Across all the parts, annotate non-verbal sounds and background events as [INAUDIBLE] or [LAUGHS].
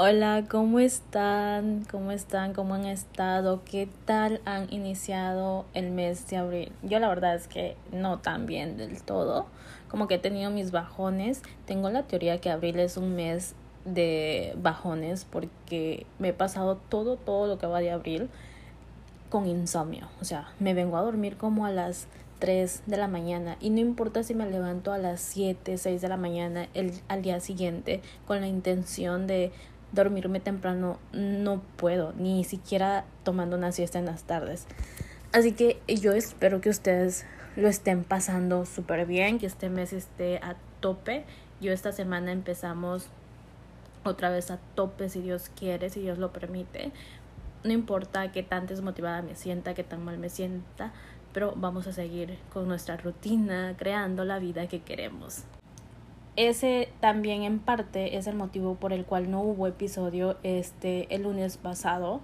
Hola, ¿cómo están? ¿Cómo están? ¿Cómo han estado? ¿Qué tal han iniciado el mes de abril? Yo la verdad es que no tan bien del todo. Como que he tenido mis bajones. Tengo la teoría que abril es un mes de bajones porque me he pasado todo, todo lo que va de abril con insomnio. O sea, me vengo a dormir como a las 3 de la mañana y no importa si me levanto a las 7, 6 de la mañana el, al día siguiente con la intención de dormirme temprano no puedo, ni siquiera tomando una siesta en las tardes. Así que yo espero que ustedes lo estén pasando súper bien, que este mes esté a tope. Yo esta semana empezamos otra vez a tope si Dios quiere, si Dios lo permite. No importa qué tan desmotivada me sienta, qué tan mal me sienta, pero vamos a seguir con nuestra rutina, creando la vida que queremos ese también en parte es el motivo por el cual no hubo episodio este el lunes pasado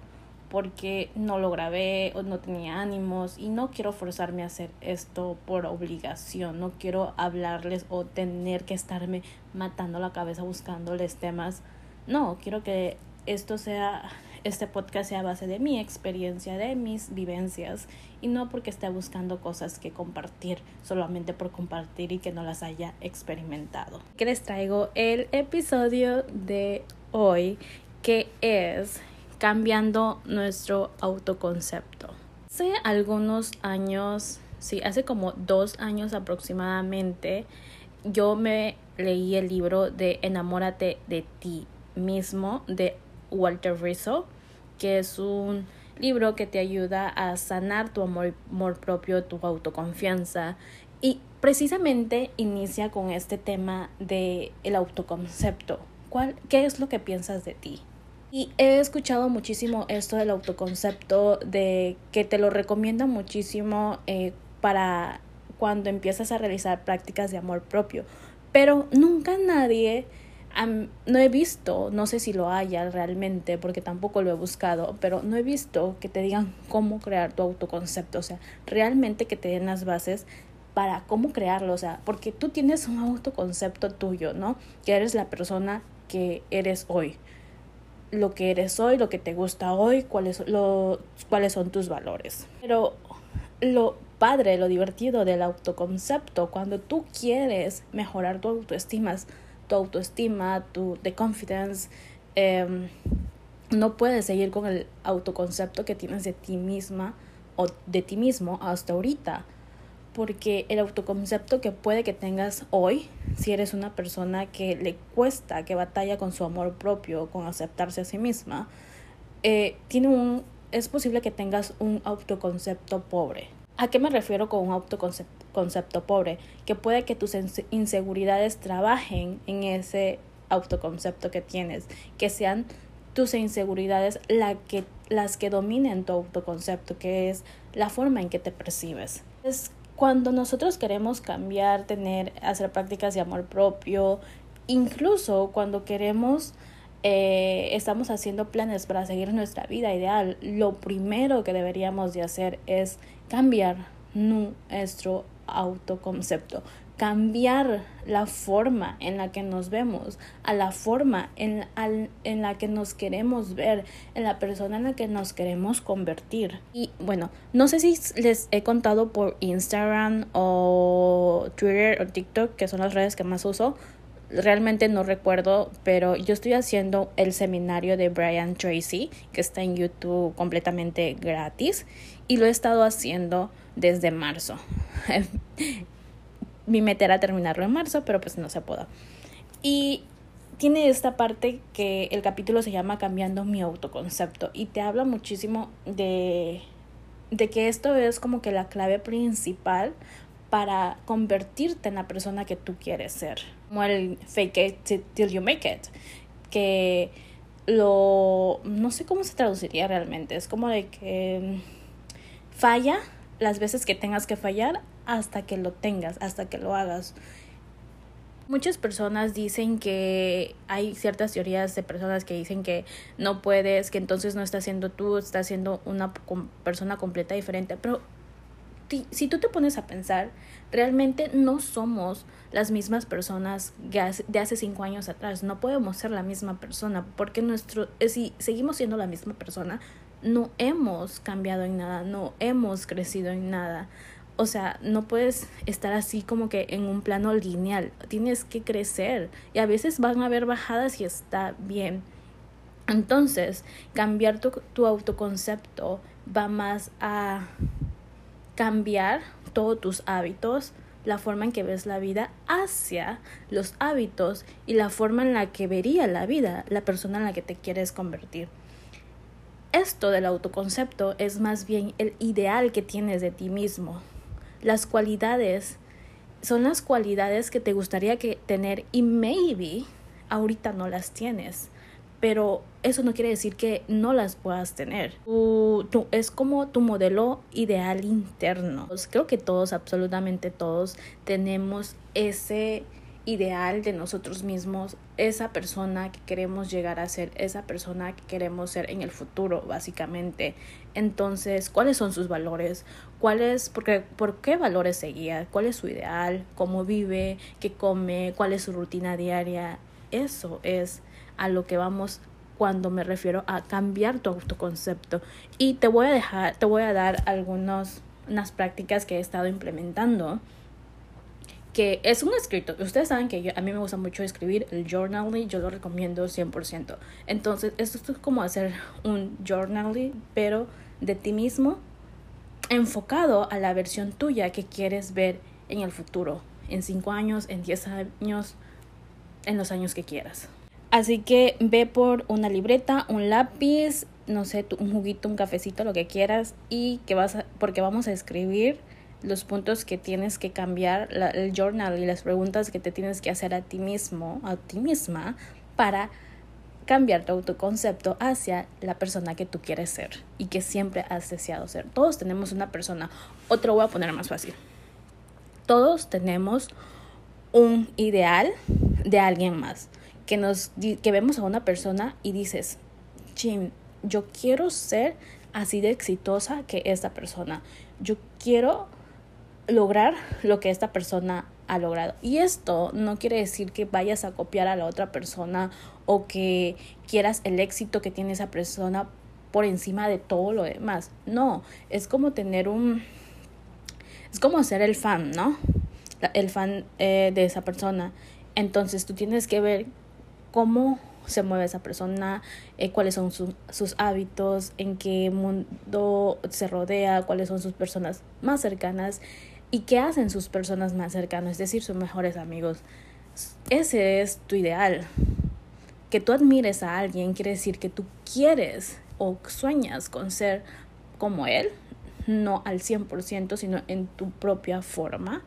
porque no lo grabé o no tenía ánimos y no quiero forzarme a hacer esto por obligación, no quiero hablarles o tener que estarme matando la cabeza buscándoles temas. No, quiero que esto sea este podcast sea a base de mi experiencia, de mis vivencias y no porque esté buscando cosas que compartir solamente por compartir y que no las haya experimentado. Que les traigo el episodio de hoy que es cambiando nuestro autoconcepto. Hace algunos años, sí, hace como dos años aproximadamente, yo me leí el libro de Enamórate de ti mismo de Walter Rizzo que es un libro que te ayuda a sanar tu amor, propio, tu autoconfianza y precisamente inicia con este tema de el autoconcepto. ¿Cuál, ¿Qué es lo que piensas de ti? Y he escuchado muchísimo esto del autoconcepto, de que te lo recomienda muchísimo eh, para cuando empiezas a realizar prácticas de amor propio. Pero nunca nadie no he visto, no sé si lo haya realmente, porque tampoco lo he buscado, pero no he visto que te digan cómo crear tu autoconcepto, o sea, realmente que te den las bases para cómo crearlo, o sea, porque tú tienes un autoconcepto tuyo, ¿no? Que eres la persona que eres hoy, lo que eres hoy, lo que te gusta hoy, cuáles, lo, cuáles son tus valores. Pero lo padre, lo divertido del autoconcepto, cuando tú quieres mejorar tu autoestima, tu autoestima, tu de confidence, em, no puedes seguir con el autoconcepto que tienes de ti misma o de ti mismo hasta ahorita. Porque el autoconcepto que puede que tengas hoy, si eres una persona que le cuesta, que batalla con su amor propio, con aceptarse a sí misma, eh, tiene un, es posible que tengas un autoconcepto pobre. ¿A qué me refiero con un autoconcepto pobre? Que puede que tus inseguridades trabajen en ese autoconcepto que tienes, que sean tus inseguridades la que, las que dominen tu autoconcepto, que es la forma en que te percibes. Es cuando nosotros queremos cambiar, tener, hacer prácticas de amor propio, incluso cuando queremos eh, estamos haciendo planes para seguir nuestra vida ideal, lo primero que deberíamos de hacer es cambiar nuestro autoconcepto, cambiar la forma en la que nos vemos, a la forma en, en, la que nos queremos ver, en la persona en la que nos queremos convertir. Y bueno, no sé si les he contado por Instagram o Twitter o TikTok, que son las redes que más uso, realmente no recuerdo, pero yo estoy haciendo el seminario de Brian Tracy, que está en YouTube completamente gratis, y lo he estado haciendo desde marzo. [LAUGHS] Mi meta era terminarlo en marzo, pero pues no se pudo. Y tiene esta parte que el capítulo se llama Cambiando mi autoconcepto y te habla muchísimo de, de que esto es como que la clave principal para convertirte en la persona que tú quieres ser. Como el fake it till you make it. Que lo. No sé cómo se traduciría realmente. Es como de que. Falla las veces que tengas que fallar hasta que lo tengas, hasta que lo hagas. Muchas personas dicen que hay ciertas teorías de personas que dicen que no puedes, que entonces no estás siendo tú, estás siendo una persona completa diferente, pero si tú te pones a pensar, realmente no somos las mismas personas de hace cinco años atrás. No podemos ser la misma persona porque nuestro, eh, si seguimos siendo la misma persona, no hemos cambiado en nada, no hemos crecido en nada. O sea, no puedes estar así como que en un plano lineal. Tienes que crecer. Y a veces van a haber bajadas y está bien. Entonces, cambiar tu, autoconcepto va más a cambiar todos tus hábitos, la forma en que ves la vida hacia los hábitos y la forma en la que vería la vida la persona en la que te quieres convertir. Esto del autoconcepto es más bien el ideal que tienes de ti mismo. Las cualidades son las cualidades que te gustaría que tener y maybe ahorita no las tienes pero eso no quiere decir que no las puedas tener. es como tu modelo ideal interno. Pues creo que todos, absolutamente todos, tenemos ese ideal de nosotros mismos, esa persona que queremos llegar a ser, esa persona que queremos ser en el futuro, básicamente. Entonces, ¿cuáles son sus valores? ¿Cuáles, porque, por qué valores seguía? ¿Cuál es su ideal? ¿Cómo vive? ¿Qué come? ¿Cuál es su rutina diaria? Eso es a lo que vamos cuando me refiero a cambiar tu autoconcepto. Y te voy a dejar, te voy a dar algunas unas prácticas que he estado implementando que es un escrito. Ustedes saben que a mí me gusta mucho escribir el journaling, yo lo recomiendo 100%. Entonces, esto es como hacer un journaling, pero de ti mismo, enfocado a la versión tuya que quieres ver en el futuro, en 5 años, en 10 años, en los años que quieras. Así que ve por una libreta, un lápiz, no sé, un juguito, un cafecito, lo que quieras y que vas a, porque vamos a escribir los puntos que tienes que cambiar, el journal y las preguntas que te tienes que hacer a ti mismo, a ti misma, para cambiar tu autoconcepto hacia la persona que tú quieres ser y que siempre has deseado ser. Todos tenemos una persona, otro voy a poner más fácil. Todos tenemos un ideal de alguien más que, nos, que vemos a una persona y dices, Jim, yo quiero ser así de exitosa que esta persona. Yo quiero lograr lo que esta persona ha logrado. Y esto no quiere decir que vayas a copiar a la otra persona o que quieras el éxito que tiene esa persona por encima de todo lo demás. No, es como tener un... Es como ser el fan, ¿no? El fan eh, de esa persona. Entonces tú tienes que ver cómo se mueve esa persona, eh, cuáles son sus hábitos, en qué mundo se rodea, cuáles son sus personas más cercanas y qué hacen sus personas más cercanas, es decir, sus mejores amigos. Ese es tu ideal. Que tú admires a alguien quiere decir que tú quieres o sueñas con ser como él, no al 100%, sino en tu propia forma,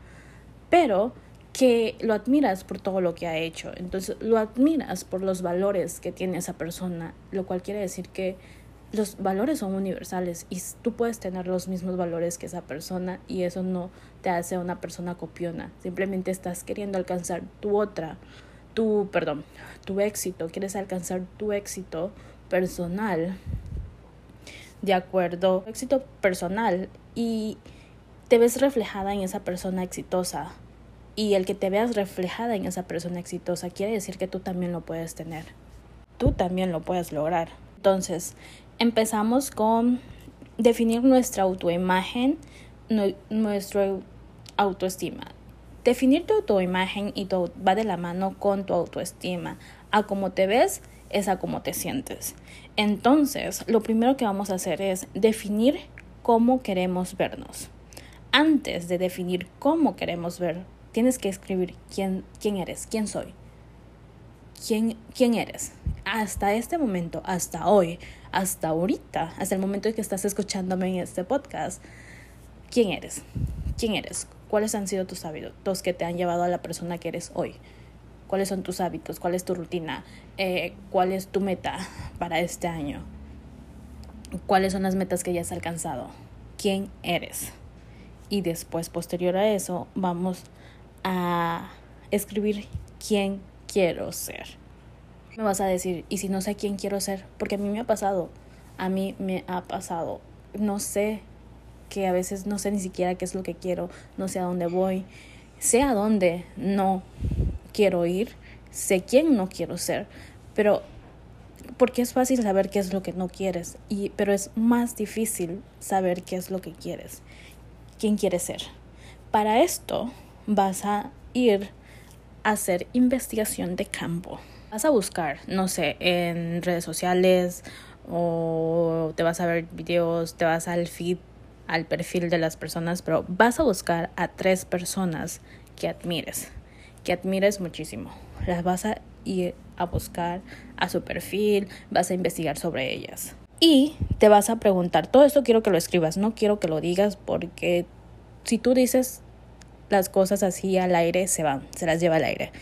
pero que lo admiras por todo lo que ha hecho. Entonces lo admiras por los valores que tiene esa persona, lo cual quiere decir que los valores son universales y tú puedes tener los mismos valores que esa persona y eso no te hace una persona copiona. Simplemente estás queriendo alcanzar tu otra, tu, perdón, tu éxito, quieres alcanzar tu éxito personal de acuerdo, éxito personal y te ves reflejada en esa persona exitosa y el que te veas reflejada en esa persona exitosa quiere decir que tú también lo puedes tener. Tú también lo puedes lograr. Entonces, empezamos con definir nuestra autoimagen, nuestra autoestima. Definir tu autoimagen y va de la mano con tu autoestima. A cómo te ves es a cómo te sientes. Entonces, lo primero que vamos a hacer es definir cómo queremos vernos. Antes de definir cómo queremos ver, tienes que escribir quién, quién eres, quién soy, quién, quién eres. Hasta este momento, hasta hoy, hasta ahorita, hasta el momento en que estás escuchándome en este podcast, ¿quién eres? ¿Quién eres? ¿Cuáles han sido tus hábitos que te han llevado a la persona que eres hoy? ¿Cuáles son tus hábitos? ¿Cuál es tu rutina? Eh, ¿Cuál es tu meta para este año? ¿Cuáles son las metas que ya has alcanzado? ¿Quién eres? Y después, posterior a eso, vamos a escribir quién quiero ser. Me vas a decir, ¿y si no sé quién quiero ser? Porque a mí me ha pasado, a mí me ha pasado, no sé que a veces no sé ni siquiera qué es lo que quiero, no sé a dónde voy, sé a dónde no quiero ir, sé quién no quiero ser, pero porque es fácil saber qué es lo que no quieres, y, pero es más difícil saber qué es lo que quieres, quién quieres ser. Para esto vas a ir a hacer investigación de campo. Vas a buscar, no sé, en redes sociales o te vas a ver videos, te vas al feed, al perfil de las personas, pero vas a buscar a tres personas que admires, que admires muchísimo. Las vas a ir a buscar a su perfil, vas a investigar sobre ellas. Y te vas a preguntar, todo esto quiero que lo escribas, no quiero que lo digas porque si tú dices las cosas así al aire, se van, se las lleva al aire.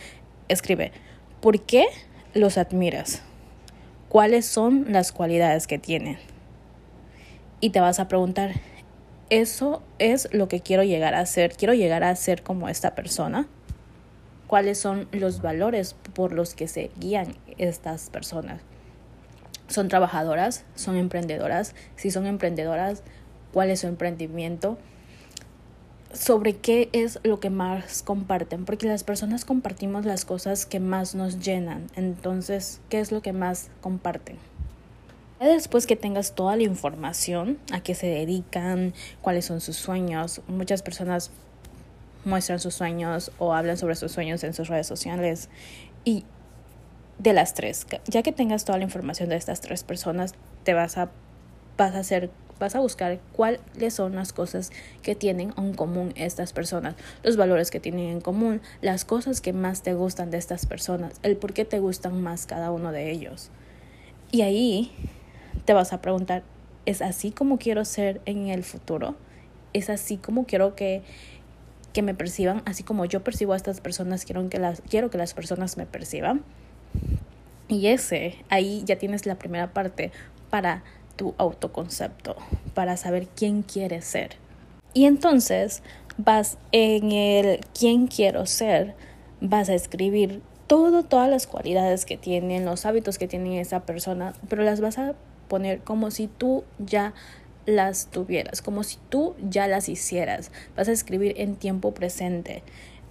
Escribe, ¿por qué los admiras? ¿Cuáles son las cualidades que tienen? Y te vas a preguntar, ¿eso es lo que quiero llegar a ser? ¿Quiero llegar a ser como esta persona? cuáles son los valores por los que se guían estas personas. ¿Son trabajadoras? ¿Son emprendedoras? Si son emprendedoras, ¿cuál es su emprendimiento? Sobre qué es lo que más comparten, porque las personas compartimos las cosas que más nos llenan. Entonces, ¿qué es lo que más comparten? Después que tengas toda la información, a qué se dedican, cuáles son sus sueños, muchas personas muestran sus sueños o hablan sobre sus sueños en sus redes sociales. Y de las tres, ya que tengas toda la información de estas tres personas, te vas a, vas a hacer vas a buscar cuáles son las cosas que tienen en común estas personas, los valores que tienen en común, las cosas que más te gustan de estas personas, el por qué te gustan más cada uno de ellos. Y ahí te vas a preguntar, ¿es así como quiero ser en el futuro? ¿Es así como quiero que que me perciban, así como yo percibo a estas personas, quiero que las, quiero que las personas me perciban. Y ese, ahí ya tienes la primera parte para tu autoconcepto, para saber quién quieres ser. Y entonces vas en el quién quiero ser, vas a escribir todo, todas las cualidades que tienen, los hábitos que tiene esa persona, pero las vas a poner como si tú ya las tuvieras, como si tú ya las hicieras. Vas a escribir en tiempo presente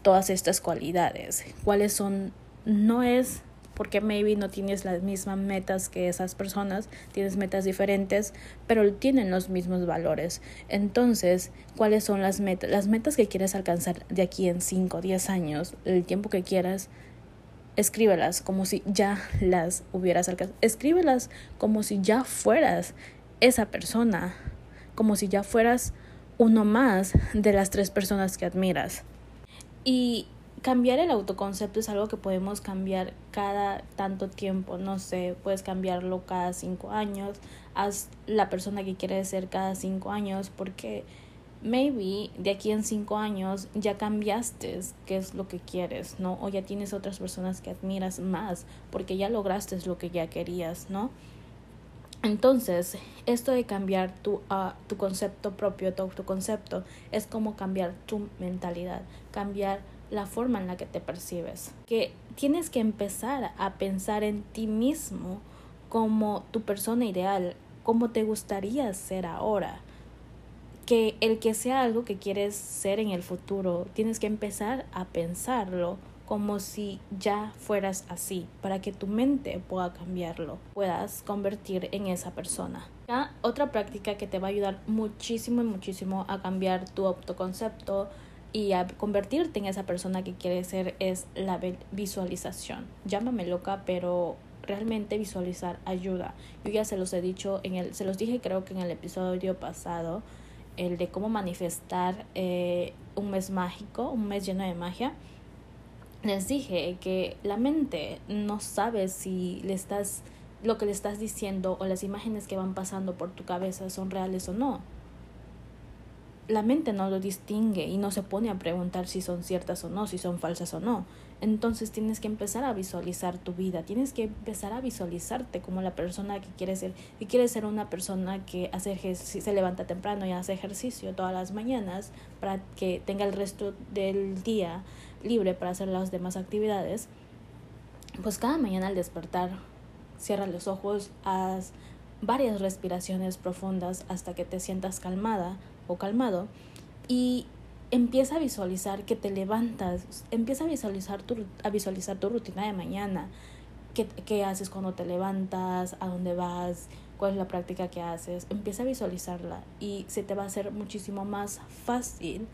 todas estas cualidades. ¿Cuáles son? No es porque maybe no tienes las mismas metas que esas personas, tienes metas diferentes, pero tienen los mismos valores. Entonces, ¿cuáles son las metas? Las metas que quieres alcanzar de aquí en 5, 10 años, el tiempo que quieras, escríbelas como si ya las hubieras alcanzado. Escríbelas como si ya fueras esa persona, como si ya fueras uno más de las tres personas que admiras. Y cambiar el autoconcepto es algo que podemos cambiar cada tanto tiempo, no sé, puedes cambiarlo cada cinco años, haz la persona que quieres ser cada cinco años, porque maybe de aquí en cinco años ya cambiaste qué es lo que quieres, ¿no? O ya tienes otras personas que admiras más, porque ya lograste lo que ya querías, ¿no? Entonces, esto de cambiar tu, uh, tu concepto propio, tu autoconcepto, es como cambiar tu mentalidad, cambiar la forma en la que te percibes. Que tienes que empezar a pensar en ti mismo como tu persona ideal, como te gustaría ser ahora. Que el que sea algo que quieres ser en el futuro, tienes que empezar a pensarlo como si ya fueras así, para que tu mente pueda cambiarlo, puedas convertir en esa persona. Ya, otra práctica que te va a ayudar muchísimo muchísimo a cambiar tu autoconcepto y a convertirte en esa persona que quieres ser es la visualización. Llámame loca, pero realmente visualizar ayuda. Yo ya se los he dicho en el, se los dije creo que en el episodio pasado, el de cómo manifestar eh, un mes mágico, un mes lleno de magia les dije que la mente no sabe si le estás lo que le estás diciendo o las imágenes que van pasando por tu cabeza son reales o no. La mente no lo distingue y no se pone a preguntar si son ciertas o no, si son falsas o no. Entonces tienes que empezar a visualizar tu vida, tienes que empezar a visualizarte como la persona que quieres ser. Y quieres ser una persona que hace se levanta temprano y hace ejercicio todas las mañanas para que tenga el resto del día libre para hacer las demás actividades, pues cada mañana al despertar, cierra los ojos, haz varias respiraciones profundas hasta que te sientas calmada, o calmado y empieza a visualizar que te levantas, empieza a visualizar tu, a visualizar tu rutina de mañana, qué, qué haces cuando te levantas, a dónde vas, cuál es la práctica que haces, empieza a visualizarla y se te va a hacer muchísimo más fácil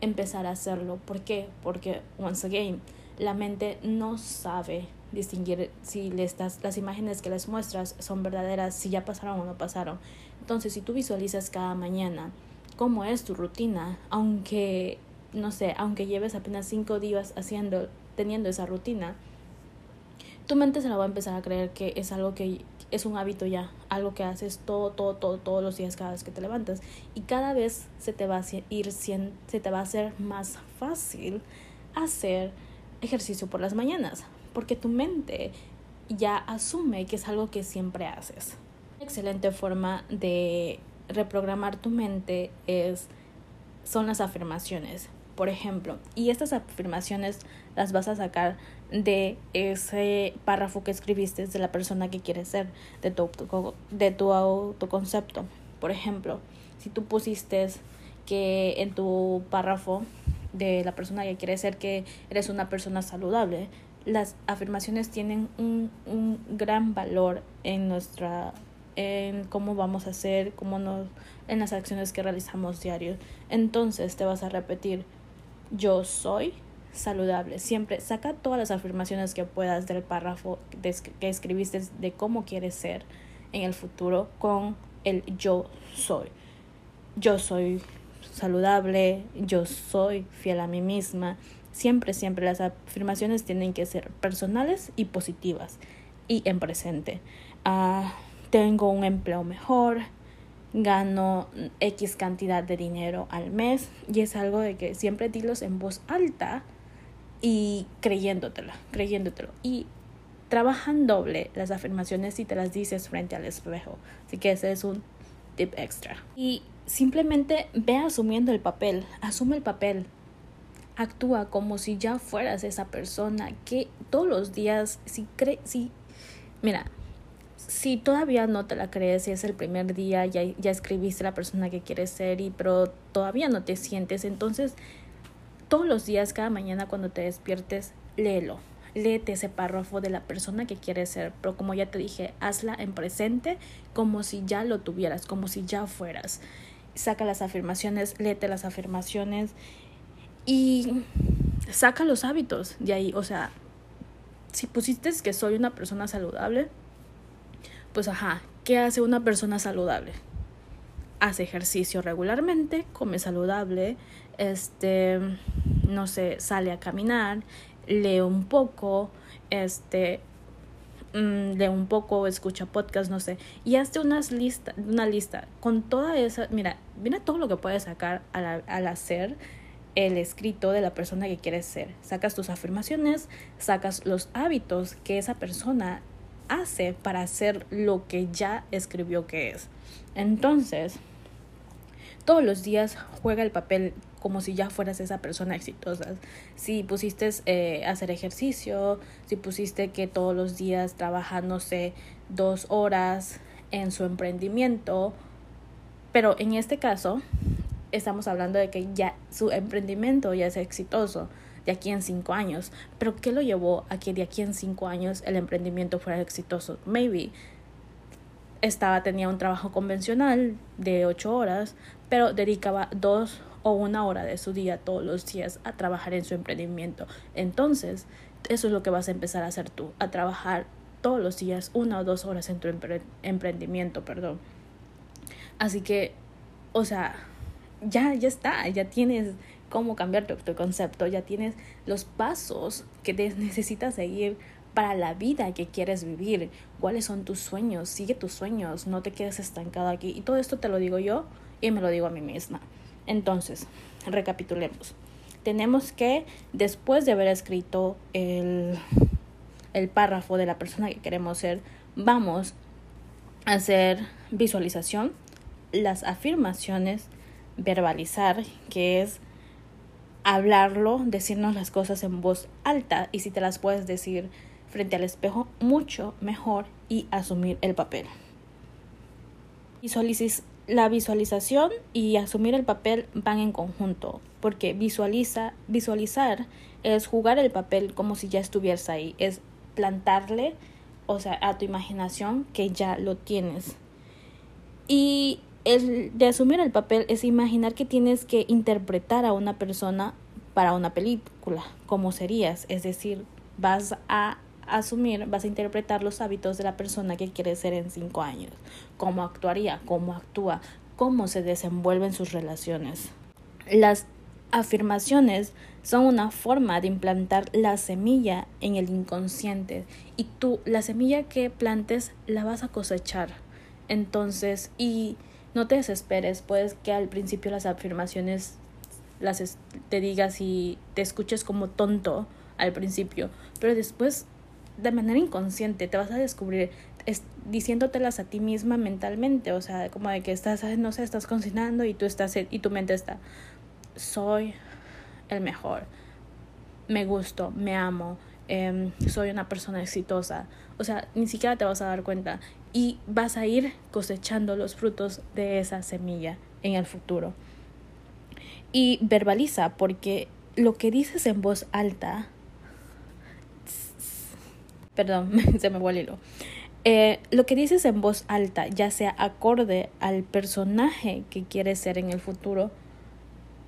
empezar a hacerlo. ¿Por qué? Porque, once again, la mente no sabe distinguir si le estás, las imágenes que les muestras son verdaderas, si ya pasaron o no pasaron. Entonces, si tú visualizas cada mañana cómo es tu rutina, aunque, no sé, aunque lleves apenas cinco días haciendo, teniendo esa rutina, tu mente se la va a empezar a creer que es algo que es un hábito ya, algo que haces todo, todo, todo, todos los días cada vez que te levantas. Y cada vez se te va a ir, se te va a hacer más fácil hacer ejercicio por las mañanas, porque tu mente ya asume que es algo que siempre haces. Excelente forma de reprogramar tu mente es son las afirmaciones, por ejemplo, y estas afirmaciones las vas a sacar de ese párrafo que escribiste de la persona que quieres ser, de tu, de tu autoconcepto. Por ejemplo, si tú pusiste que en tu párrafo de la persona que quieres ser que eres una persona saludable, las afirmaciones tienen un, un gran valor en nuestra en cómo vamos a hacer, cómo nos, en las acciones que realizamos diario. Entonces te vas a repetir, yo soy saludable. Siempre saca todas las afirmaciones que puedas del párrafo que escribiste de cómo quieres ser en el futuro con el yo soy. Yo soy saludable, yo soy fiel a mí misma. Siempre, siempre las afirmaciones tienen que ser personales y positivas y en presente. Ah, tengo un empleo mejor, gano X cantidad de dinero al mes y es algo de que siempre dilos en voz alta y creyéndotelo, creyéndotelo. Y trabajan doble las afirmaciones si te las dices frente al espejo. Así que ese es un tip extra. Y simplemente ve asumiendo el papel, asume el papel. Actúa como si ya fueras esa persona que todos los días, si cree, si, mira, si todavía no te la crees, si es el primer día, ya, ya escribiste la persona que quieres ser, y pero todavía no te sientes, entonces todos los días, cada mañana cuando te despiertes, léelo. Léete ese párrafo de la persona que quieres ser, pero como ya te dije, hazla en presente como si ya lo tuvieras, como si ya fueras. Saca las afirmaciones, léete las afirmaciones y saca los hábitos de ahí. O sea, si pusiste que soy una persona saludable, pues ajá, ¿qué hace una persona saludable? Hace ejercicio regularmente, come saludable, este, no sé, sale a caminar, lee un poco, este, mm, lee un poco, escucha podcast, no sé, y hazte unas lista, una lista con toda esa, mira, mira todo lo que puedes sacar al, al hacer el escrito de la persona que quieres ser. Sacas tus afirmaciones, sacas los hábitos que esa persona hace para hacer lo que ya escribió que es. Entonces, todos los días juega el papel como si ya fueras esa persona exitosa. Si pusiste eh, hacer ejercicio, si pusiste que todos los días sé, dos horas en su emprendimiento, pero en este caso estamos hablando de que ya su emprendimiento ya es exitoso de aquí en cinco años. Pero ¿qué lo llevó a que de aquí en cinco años el emprendimiento fuera exitoso? Maybe estaba, tenía un trabajo convencional de ocho horas, pero dedicaba dos o una hora de su día todos los días a trabajar en su emprendimiento. Entonces, eso es lo que vas a empezar a hacer tú, a trabajar todos los días una o dos horas en tu emprendimiento, perdón. Así que, o sea, ya, ya está, ya tienes cómo cambiar tu, concepto, ya tienes los pasos que [LAUGHS] necesitas seguir para la vida que quieres vivir, cuáles son tus sueños, sigue tus sueños, no te quedes estancado aquí. Y todo esto te lo digo yo y me lo digo a mí misma. Entonces, recapitulemos. Tenemos que, después de haber escrito el, el párrafo de la persona que queremos ser, vamos a hacer visualización, las afirmaciones, verbalizar, que es hablarlo, decirnos las cosas en voz alta y si te las puedes decir frente al espejo, mucho mejor y asumir el papel. la visualización y asumir el papel van en conjunto, porque visualiza, visualizar es jugar el papel como si ya estuvieras ahí, es plantarle, o sea, a tu imaginación que ya lo tienes. Y el de asumir el papel es imaginar que tienes que interpretar a una persona para una película, como serías, es decir, vas a asumir, vas a interpretar los hábitos de la persona que quieres ser en cinco años, cómo actuaría, cómo actúa, cómo se desenvuelven sus relaciones. Las afirmaciones son una forma de implantar la semilla en el inconsciente y tú la semilla que plantes la vas a cosechar. Entonces, y no te desesperes, puedes que al principio las afirmaciones las te digas y te escuches como tonto al principio, pero después de manera inconsciente te vas a descubrir diciéndotelas a ti misma mentalmente, o sea, como de que estás, no sé, estás cocinando y tú estás y tu mente está soy el mejor, me gusto, me amo, em, soy una persona exitosa. O sea, ni siquiera te vas a dar cuenta y vas a ir cosechando los frutos de esa semilla en el futuro. Y verbaliza, porque lo que dices en voz alta, perdón, [LAUGHS] se me fue el hilo. Eh, lo que dices en voz alta, ya sea acorde al personaje que quieres ser en el futuro,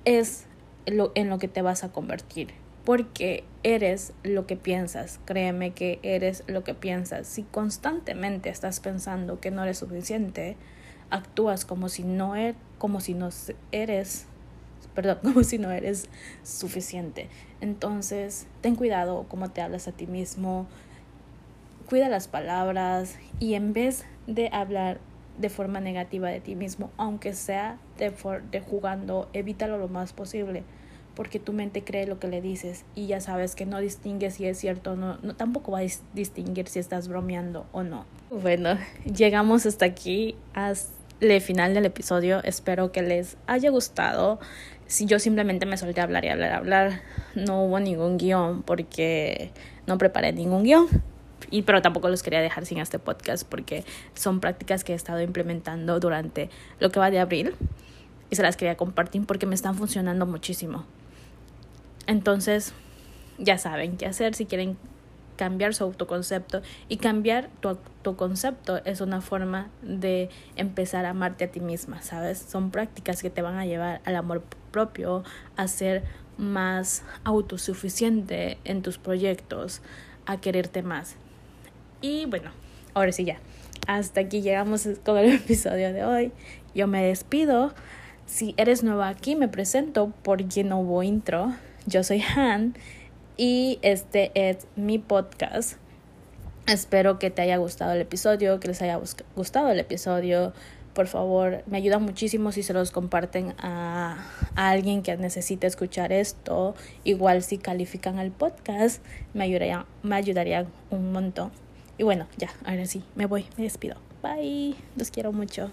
es lo, en lo que te vas a convertir. Porque eres lo que piensas. Créeme que eres lo que piensas. Si constantemente estás pensando que no eres suficiente, actúas como si no, er, como si no eres perdón, [LAUGHS] como si no eres suficiente. Entonces, ten cuidado cómo te hablas a ti mismo, cuida las palabras y en vez de hablar de forma negativa de ti mismo, aunque sea de, de jugando, evítalo lo más posible, porque tu mente cree lo que le dices y ya sabes que no distingue si es cierto o no, no tampoco va a distinguir si estás bromeando o no. Bueno, llegamos hasta aquí, hasta el final del episodio, espero que les haya gustado. Si yo simplemente me solté a hablar y hablar, hablar, no hubo ningún guion porque no preparé ningún guion y pero tampoco los quería dejar sin este podcast porque son prácticas que he estado implementando durante lo que va de abril y se las quería compartir porque me están funcionando muchísimo. Entonces, ya saben qué hacer si quieren cambiar su autoconcepto y cambiar tu autoconcepto es una forma de empezar a amarte a ti misma, ¿sabes? Son prácticas que te van a llevar al amor propio, a ser más autosuficiente en tus proyectos, a quererte más. Y bueno, ahora sí ya. Hasta aquí llegamos con el [LAUGHS] episodio de hoy. Yo me despido. Si eres nueva aquí, me presento porque no hubo intro. Yo soy Han y este es mi podcast. Espero que te haya gustado el episodio, que les haya gustado el episodio. Por favor, me ayuda muchísimo si se los comparten a, alguien que necesite escuchar esto. Igual si califican al podcast, me ayudaría, me ayudaría un montón. Y bueno, ya, ahora sí, me voy, me despido. Bye, los quiero mucho.